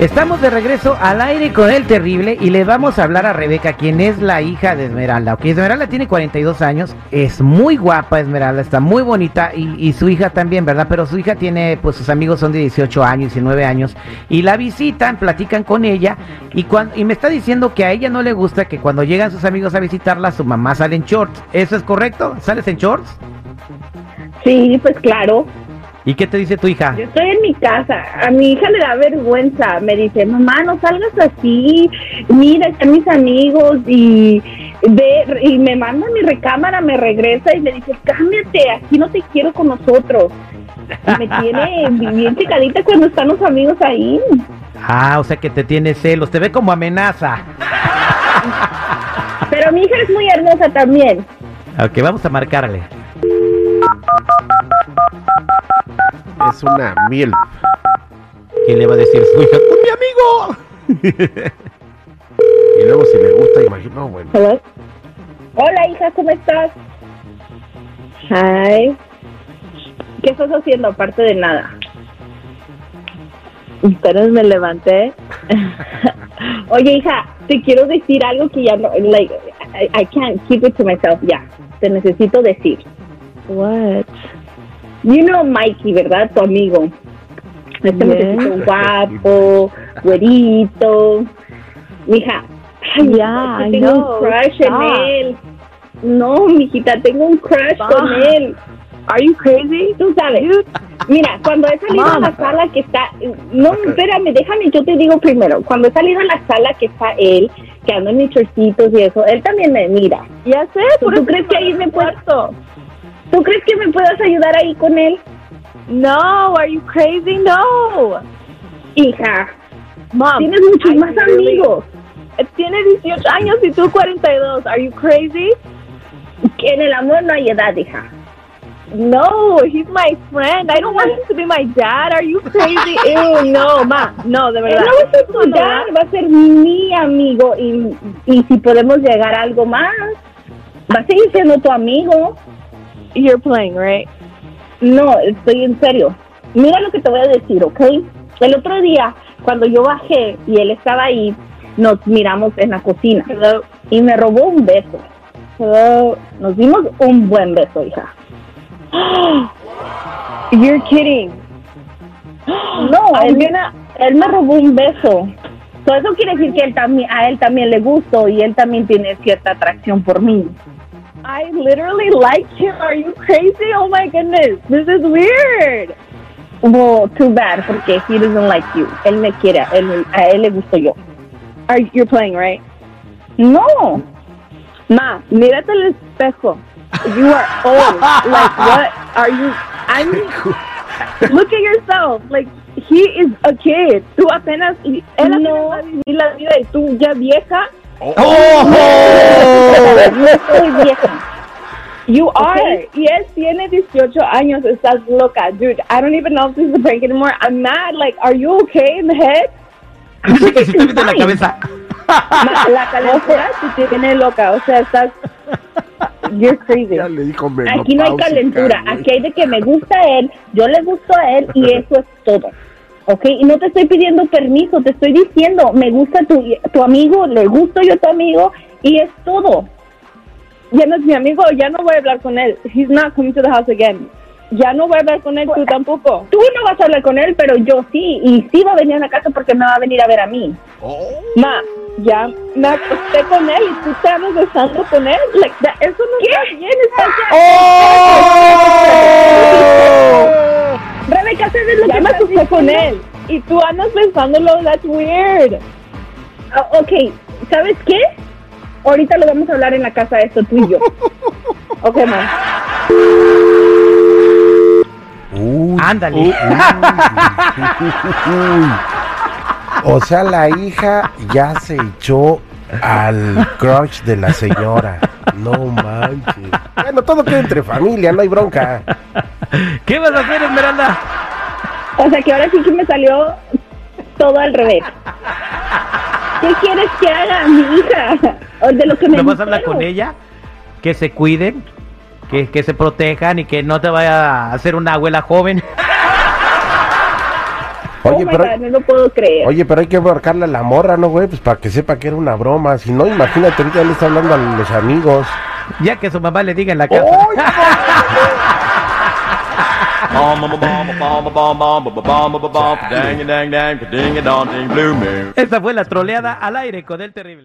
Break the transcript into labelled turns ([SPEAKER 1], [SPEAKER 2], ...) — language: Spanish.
[SPEAKER 1] Estamos de regreso al aire con el terrible y le vamos a hablar a Rebeca, quien es la hija de Esmeralda. Ok, Esmeralda tiene 42 años, es muy guapa Esmeralda, está muy bonita y, y su hija también, ¿verdad? Pero su hija tiene, pues sus amigos son de 18 años, 19 años y la visitan, platican con ella y, cuan- y me está diciendo que a ella no le gusta que cuando llegan sus amigos a visitarla, su mamá sale en shorts. ¿Eso es correcto? ¿Sales en shorts?
[SPEAKER 2] Sí, pues claro.
[SPEAKER 1] ¿Y qué te dice tu hija?
[SPEAKER 2] Yo estoy en mi casa. A mi hija le da vergüenza. Me dice, mamá, no salgas así. Mira, están mis amigos y ve, y me manda a mi recámara, me regresa y me dice, cámbiate, aquí no te quiero con nosotros. Y me tiene bien chicadita cuando están los amigos ahí.
[SPEAKER 1] Ah, o sea que te tiene celos, te ve como amenaza.
[SPEAKER 2] Pero mi hija es muy hermosa también.
[SPEAKER 1] Ok, vamos a marcarle.
[SPEAKER 3] Es una miel.
[SPEAKER 1] ¿Qué le va a decir su hija? ¡Con mi amigo!
[SPEAKER 3] Y luego si le gusta, imagino, bueno.
[SPEAKER 2] Hello. Hola, hija, ¿cómo estás? Hi. ¿Qué estás haciendo aparte de nada? Apenas me levanté. Oye, hija, te quiero decir algo que ya no, like, I, I can't keep it to myself. Ya, te necesito decir. What? You know Mikey, ¿verdad? Tu amigo. Este muchachito guapo, güerito. Mija,
[SPEAKER 4] Yeah,
[SPEAKER 2] tengo
[SPEAKER 4] know.
[SPEAKER 2] un crush
[SPEAKER 4] Stop.
[SPEAKER 2] en él. No, mijita, tengo un crush
[SPEAKER 4] Stop.
[SPEAKER 2] con él.
[SPEAKER 4] Are you crazy?
[SPEAKER 2] Tú sabes. Mira, cuando he salido a la sala que está... No, espérame, déjame, yo te digo primero. Cuando he salido a la sala que está él, que ando en mis chorcitos y eso, él también me mira.
[SPEAKER 4] Ya sé,
[SPEAKER 2] ¿Tú,
[SPEAKER 4] por
[SPEAKER 2] tú crees que ahí me
[SPEAKER 4] puesto.
[SPEAKER 2] ¿Tú crees que me puedas ayudar ahí con él?
[SPEAKER 4] No, are you crazy? No.
[SPEAKER 2] Hija,
[SPEAKER 4] Mom,
[SPEAKER 2] tienes muchos
[SPEAKER 4] I
[SPEAKER 2] más amigos.
[SPEAKER 4] Tiene 18 años y tú 42. Are you crazy?
[SPEAKER 2] Que en el amor no hay edad, hija.
[SPEAKER 4] No, he's my friend. I don't want him to be my dad. Are you crazy? Ew, no, ma. No, de verdad.
[SPEAKER 2] no va a ser tu dad, va a ser mi amigo y, y si podemos llegar a algo más, va a seguir siendo tu amigo.
[SPEAKER 4] You're playing, right?
[SPEAKER 2] No, estoy en serio. Mira lo que te voy a decir, ¿ok? El otro día, cuando yo bajé y él estaba ahí, nos miramos en la cocina
[SPEAKER 4] Hello.
[SPEAKER 2] y me robó un beso. Hello. Nos dimos un buen beso, hija.
[SPEAKER 4] You're kidding.
[SPEAKER 2] No, él,
[SPEAKER 4] gonna-
[SPEAKER 2] él me robó un beso. So, eso quiere decir que él también, a él también le gusto y él también tiene cierta atracción por mí.
[SPEAKER 4] I literally like him. Are you crazy? Oh my goodness. This is weird.
[SPEAKER 2] Well, too bad, porque he doesn't like you. Él me quiere, él, a él le gusto yo.
[SPEAKER 4] Are you playing, right?
[SPEAKER 2] No,
[SPEAKER 4] Ma, mírate al espejo. You are old. like what are you? I'm. Look at yourself. Like he is a kid. Tú apenas él apenas
[SPEAKER 2] No.
[SPEAKER 4] va a vivir la vida y tú ya vieja.
[SPEAKER 2] No estoy vieja.
[SPEAKER 4] You are. Y él tiene 18 años. Estás loca, dude. I don't even know if this is a prank anymore. I'm mad. Like, are you okay in the head?
[SPEAKER 1] La cabeza.
[SPEAKER 4] Ma, la calentura te tiene loca. O sea, estás. You're crazy.
[SPEAKER 3] Ya le dijo
[SPEAKER 2] Aquí no hay calentura, aquí hay de que me gusta él, yo le gusto a él y eso es todo. ¿Ok? Y no te estoy pidiendo permiso, te estoy diciendo, me gusta tu, tu amigo, le gusto yo a tu amigo y es todo.
[SPEAKER 4] Ya no es mi amigo. Ya no voy a hablar con él. He's not coming to the house again. Ya no voy a hablar con él. Tú tampoco.
[SPEAKER 2] Tú no vas a hablar con él, pero yo sí, y sí va a venir a la casa porque me va a venir a ver a mí.
[SPEAKER 4] Ma, ya me acosté con él y tú te andas besando con él. Like, that- eso no está bien. Está
[SPEAKER 2] Rebeca, ¿sabes lo
[SPEAKER 4] ya
[SPEAKER 2] que
[SPEAKER 4] me
[SPEAKER 2] estás
[SPEAKER 4] acosté con él y tú andas besándolo. That's weird.
[SPEAKER 2] Ah, ok, ¿sabes qué? Ahorita lo vamos a hablar en la casa esto tú y yo.
[SPEAKER 4] Ok, ma.
[SPEAKER 3] Uy,
[SPEAKER 1] Ándale.
[SPEAKER 3] uy, uy. O sea, la hija ya se echó al crush de la señora. No manches. Bueno, todo queda entre familia, no hay bronca.
[SPEAKER 1] ¿Qué vas a hacer, Esmeralda?
[SPEAKER 2] O sea que ahora sí que me salió todo al revés. ¿Qué quieres que haga mi hija? O de lo que me
[SPEAKER 1] ¿Me vas a hablar con ella? Que se cuiden, que, que se protejan y que no te vaya a hacer una abuela joven.
[SPEAKER 2] Oh
[SPEAKER 3] Oye, pero,
[SPEAKER 2] God, no lo puedo creer.
[SPEAKER 3] oye, pero hay que marcarle a la morra, ¿no, güey? Pues para que sepa que era una broma. Si no, imagínate, ahorita le está hablando a los amigos.
[SPEAKER 1] Ya que su mamá le diga en la casa. Esta fue la troleada al aire con el terrible.